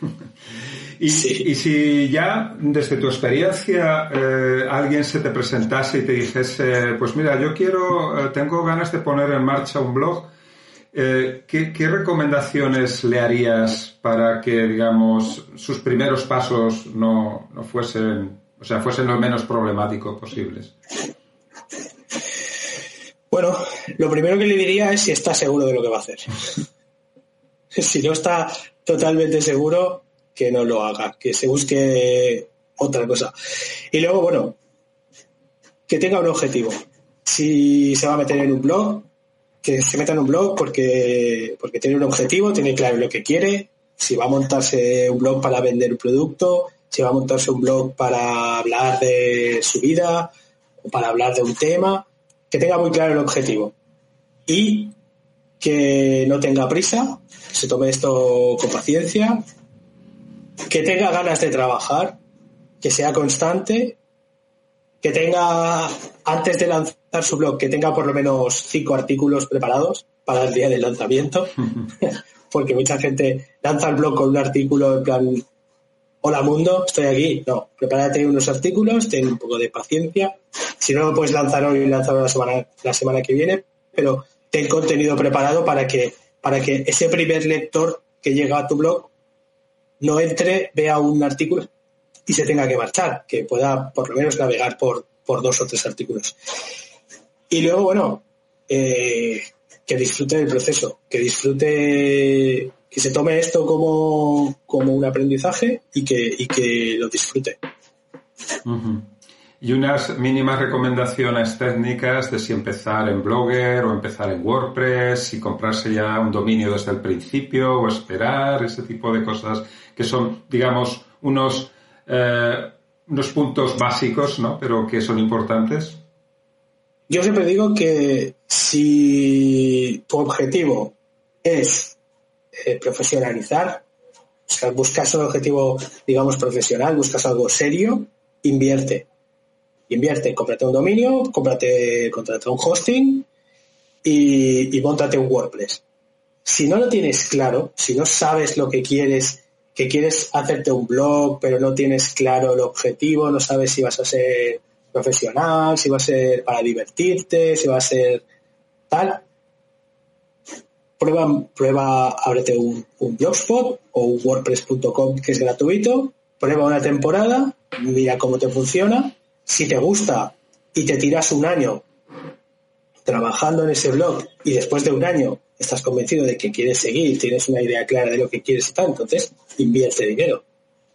Y, si ya desde tu experiencia eh, alguien se te presentase y te dijese, pues mira, yo quiero, eh, tengo ganas de poner en marcha un blog, eh, ¿qué, recomendaciones le harías para que, digamos, sus primeros pasos no, no fuesen, o sea, fuesen lo menos problemáticos posibles? Bueno, lo primero que le diría es si está seguro de lo que va a hacer. [laughs] [laughs] si no está totalmente seguro, que no lo haga, que se busque otra cosa. Y luego, bueno, que tenga un objetivo. Si se va a meter en un blog, que se meta en un blog porque, porque tiene un objetivo, tiene claro lo que quiere, si va a montarse un blog para vender un producto, si va a montarse un blog para hablar de su vida o para hablar de un tema, que tenga muy claro el objetivo. Y que no tenga prisa, se tome esto con paciencia, que tenga ganas de trabajar, que sea constante, que tenga, antes de lanzar su blog, que tenga por lo menos cinco artículos preparados para el día del lanzamiento, [laughs] porque mucha gente lanza el blog con un artículo en plan, hola mundo, estoy aquí. No, prepárate unos artículos, ten un poco de paciencia. Si no lo puedes lanzar hoy, lanzarlo la semana, la semana que viene, pero ten contenido preparado para que, para que ese primer lector que llega a tu blog no entre, vea un artículo y se tenga que marchar, que pueda por lo menos navegar por, por dos o tres artículos. Y luego, bueno, eh, que disfrute del proceso, que disfrute, que se tome esto como, como un aprendizaje y que, y que lo disfrute. Y unas mínimas recomendaciones técnicas de si empezar en Blogger o empezar en WordPress, si comprarse ya un dominio desde el principio o esperar, ese tipo de cosas que son, digamos, unos, eh, unos puntos básicos, ¿no? Pero que son importantes. Yo siempre digo que si tu objetivo es eh, profesionalizar, o sea, buscas un objetivo, digamos, profesional, buscas algo serio, invierte. Invierte, cómprate un dominio, cómprate, contrata un hosting y, y montate un WordPress. Si no lo tienes claro, si no sabes lo que quieres que quieres hacerte un blog, pero no tienes claro el objetivo, no sabes si vas a ser profesional, si va a ser para divertirte, si va a ser tal. Prueba, prueba, ábrete un, un blogspot o un wordpress.com que es gratuito, prueba una temporada, mira cómo te funciona. Si te gusta y te tiras un año trabajando en ese blog y después de un año estás convencido de que quieres seguir, tienes una idea clara de lo que quieres y tal, entonces invierte dinero.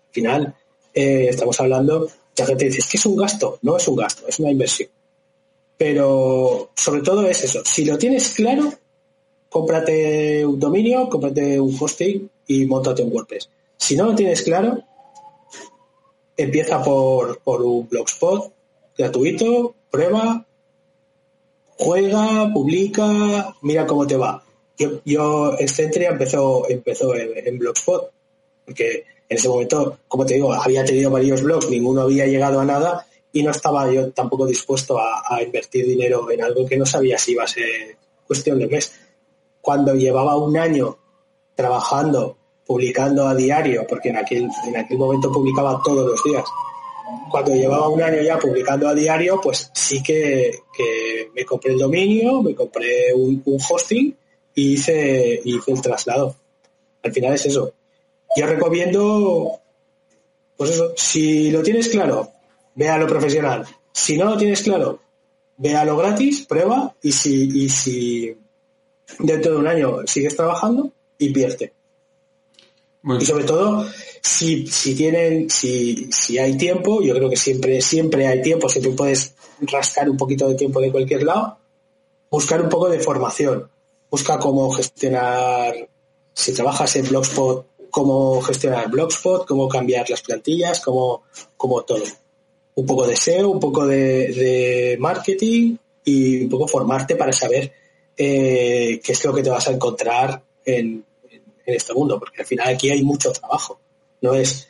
Al final, eh, estamos hablando, la gente dice, es que es un gasto, no es un gasto, es una inversión. Pero sobre todo es eso, si lo tienes claro, cómprate un dominio, cómprate un hosting y montate un WordPress. Si no lo tienes claro, empieza por, por un blogspot gratuito, prueba, juega, publica, mira cómo te va. Yo, yo Excentria empezó, empezó en, Blogspot, porque en ese momento, como te digo, había tenido varios blogs, ninguno había llegado a nada y no estaba yo tampoco dispuesto a, invertir dinero en algo que no sabía si iba a ser cuestión de mes. Cuando llevaba un año trabajando, publicando a diario, porque en aquel, en aquel momento publicaba todos los días, cuando llevaba un año ya publicando a diario, pues sí que, me compré el dominio, me compré un, hosting y hice, hice el traslado. Al final es eso. Yo recomiendo, pues eso, si lo tienes claro, ve a lo profesional. Si no lo tienes claro, ve a lo gratis, prueba y si, y si dentro de un año sigues trabajando, invierte. Y sobre todo, si, si tienen, si, si hay tiempo, yo creo que siempre, siempre hay tiempo, siempre puedes rascar un poquito de tiempo de cualquier lado, buscar un poco de formación. Busca cómo gestionar, si trabajas en Blogspot, cómo gestionar Blogspot, cómo cambiar las plantillas, cómo, cómo todo. Un poco de SEO, un poco de, marketing y un poco formarte para saber eh, qué es lo que te vas a encontrar en, en este mundo, porque al final aquí hay mucho trabajo. No es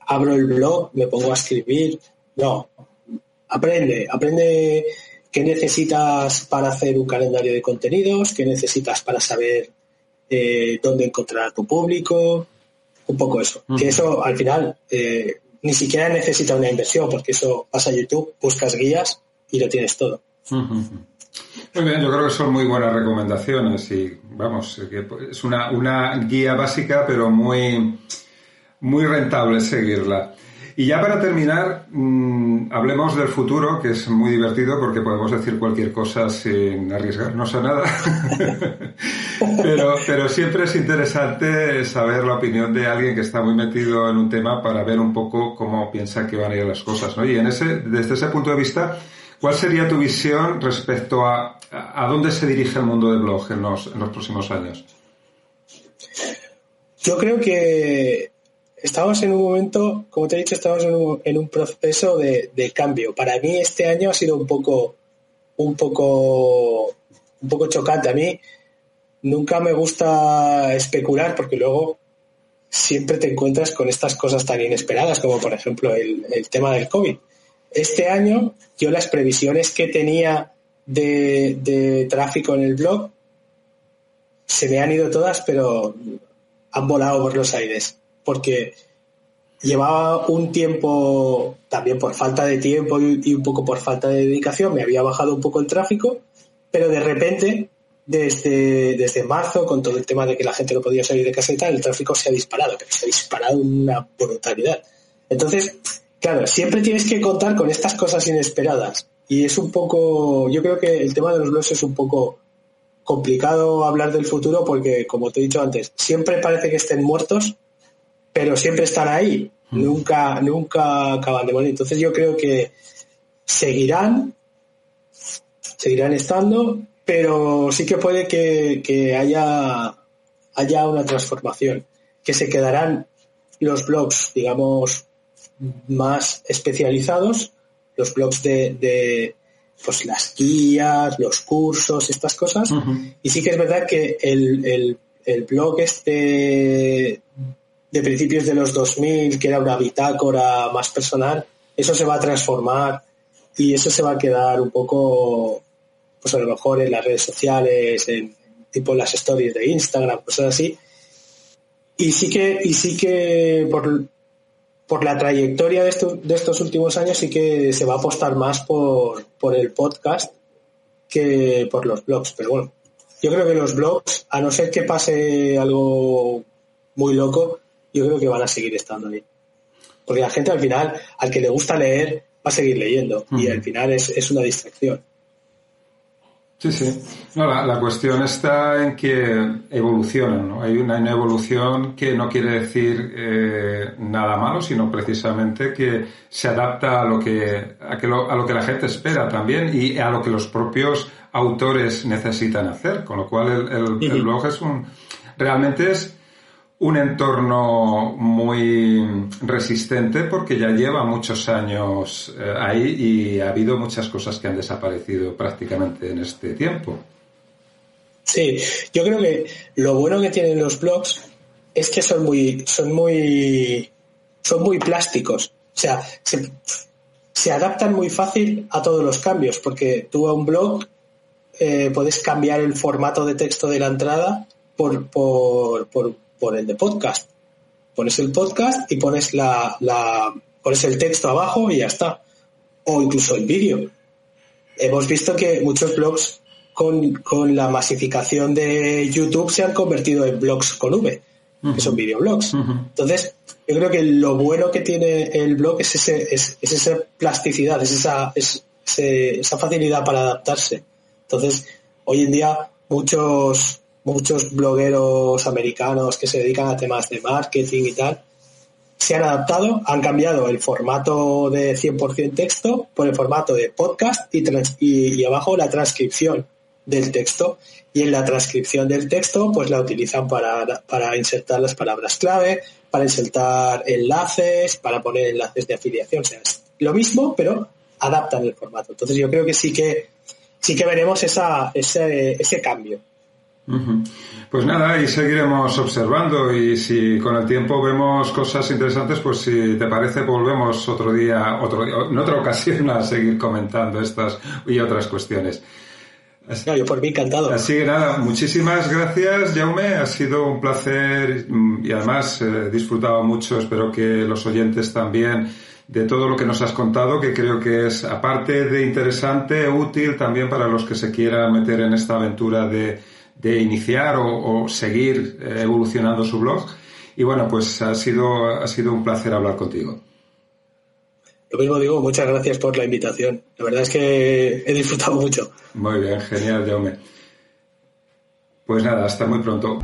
abro el blog, me pongo a escribir. No. Aprende, aprende qué necesitas para hacer un calendario de contenidos, qué necesitas para saber eh, dónde encontrar a tu público, un poco eso. Que eso al final eh, ni siquiera necesita una inversión, porque eso vas a YouTube, buscas guías y lo tienes todo. Muy bien, yo creo que son muy buenas recomendaciones y vamos, es una, una guía básica pero muy muy rentable seguirla. Y ya para terminar, mm, hablemos del futuro, que es muy divertido porque podemos decir cualquier cosa sin arriesgarnos a nada. [laughs] pero, pero siempre es interesante saber la opinión de alguien que está muy metido en un tema para ver un poco cómo piensa que van a ir las cosas. ¿no? Y en ese, desde ese punto de vista, ¿cuál sería tu visión respecto a, a dónde se dirige el mundo de blog en los, en próximos años? Yo creo que estamos en un momento, como te he dicho, estamos en un, proceso de, cambio. Para mí este año ha sido un poco, un poco, un poco chocante. A mí nunca me gusta especular porque luego siempre te encuentras con estas cosas tan inesperadas como por ejemplo el, tema del COVID. Este año yo las previsiones que tenía de, tráfico en el blog se me han ido todas, pero han volado por los aires porque llevaba un tiempo, también por falta de tiempo y un poco por falta de dedicación, me había bajado un poco el tráfico, pero de repente, desde, desde marzo, con todo el tema de que la gente no podía salir de casa y tal, el tráfico se ha disparado, pero se ha disparado una brutalidad. Entonces, claro, siempre tienes que contar con estas cosas inesperadas. Y es un poco, yo creo que el tema de los blogs es un poco complicado hablar del futuro porque, como te he dicho antes, siempre parece que estén muertos, pero siempre están ahí, mm. nunca, nunca acaban de morir. Entonces yo creo que seguirán, seguirán estando, pero sí que puede que, haya, haya una transformación, que se quedarán los blogs, digamos, más especializados, los blogs de, pues las guías, los cursos, estas cosas. Y sí que es verdad que el, el, el blog este de principios de los 2000, que era una bitácora más personal, eso se va a transformar y eso se va a quedar un poco, pues a lo mejor en las redes sociales, en tipo las stories de Instagram, cosas así. Y sí que, y sí que por, por la trayectoria de, de estos últimos años sí que se va a apostar más por, por el podcast que por los blogs. Pero bueno, yo creo que los blogs, a no ser que pase algo muy loco, yo creo que van a seguir estando ahí. Porque la gente al final, al que le gusta leer, va a seguir leyendo y al final es, una distracción. Sí, sí. No, la, cuestión está en que evolucionan, ¿no? Hay una, evolución que no quiere decir eh, nada malo, sino precisamente que se adapta a lo que, a, que lo, a lo que la gente espera también y a lo que los propios autores necesitan hacer. Con lo cual el, el blog es un, realmente es un entorno muy resistente porque ya lleva muchos años eh, ahí y ha habido muchas cosas que han desaparecido prácticamente en este tiempo. Sí, yo creo que lo bueno que tienen los blogs es que son muy, son muy, son muy plásticos. O sea, se, se adaptan muy fácil a todos los cambios, porque tú a un blog eh, puedes cambiar el formato de texto de la entrada por, por, por, el de podcast. Pones el podcast y pones la, la, pones el texto abajo y ya está. O incluso el vídeo. Hemos visto que muchos blogs con, con, la masificación de YouTube se han convertido en blogs con V, que son videoblogs. Entonces, yo creo que lo bueno que tiene el blog es, ese, es, esa plasticidad, es esa, es, esa facilidad para adaptarse. Entonces, hoy en día muchos, muchos blogueros americanos que se dedican a temas de marketing y tal, se han adaptado, han cambiado el formato de 100% texto por el formato de podcast y, y, abajo la transcripción del texto. Y en la transcripción del texto, pues la utilizan para, para insertar las palabras clave, para insertar enlaces, para poner enlaces de afiliación. O sea, es lo mismo, pero adaptan el formato. Entonces yo creo que sí que sí que veremos esa, ese, ese cambio. Pues nada, y seguiremos observando y si con el tiempo vemos cosas interesantes, pues si te parece volvemos otro día, otro, en otra ocasión a seguir comentando estas y otras cuestiones. Así, yo por mí encantado. Así que nada, muchísimas gracias, Jaume. Ha sido un placer y además he disfrutado mucho. Espero que los oyentes también de todo lo que nos has contado, que creo que es, aparte de interesante, útil también para los que se quieran meter en esta aventura de, de iniciar o, o seguir eh, evolucionando su blog. Y bueno, pues ha sido, ha sido un placer hablar contigo. Lo mismo digo, muchas gracias por la invitación. La verdad es que he disfrutado mucho. Muy bien, genial, Jaume. Pues nada, hasta muy pronto.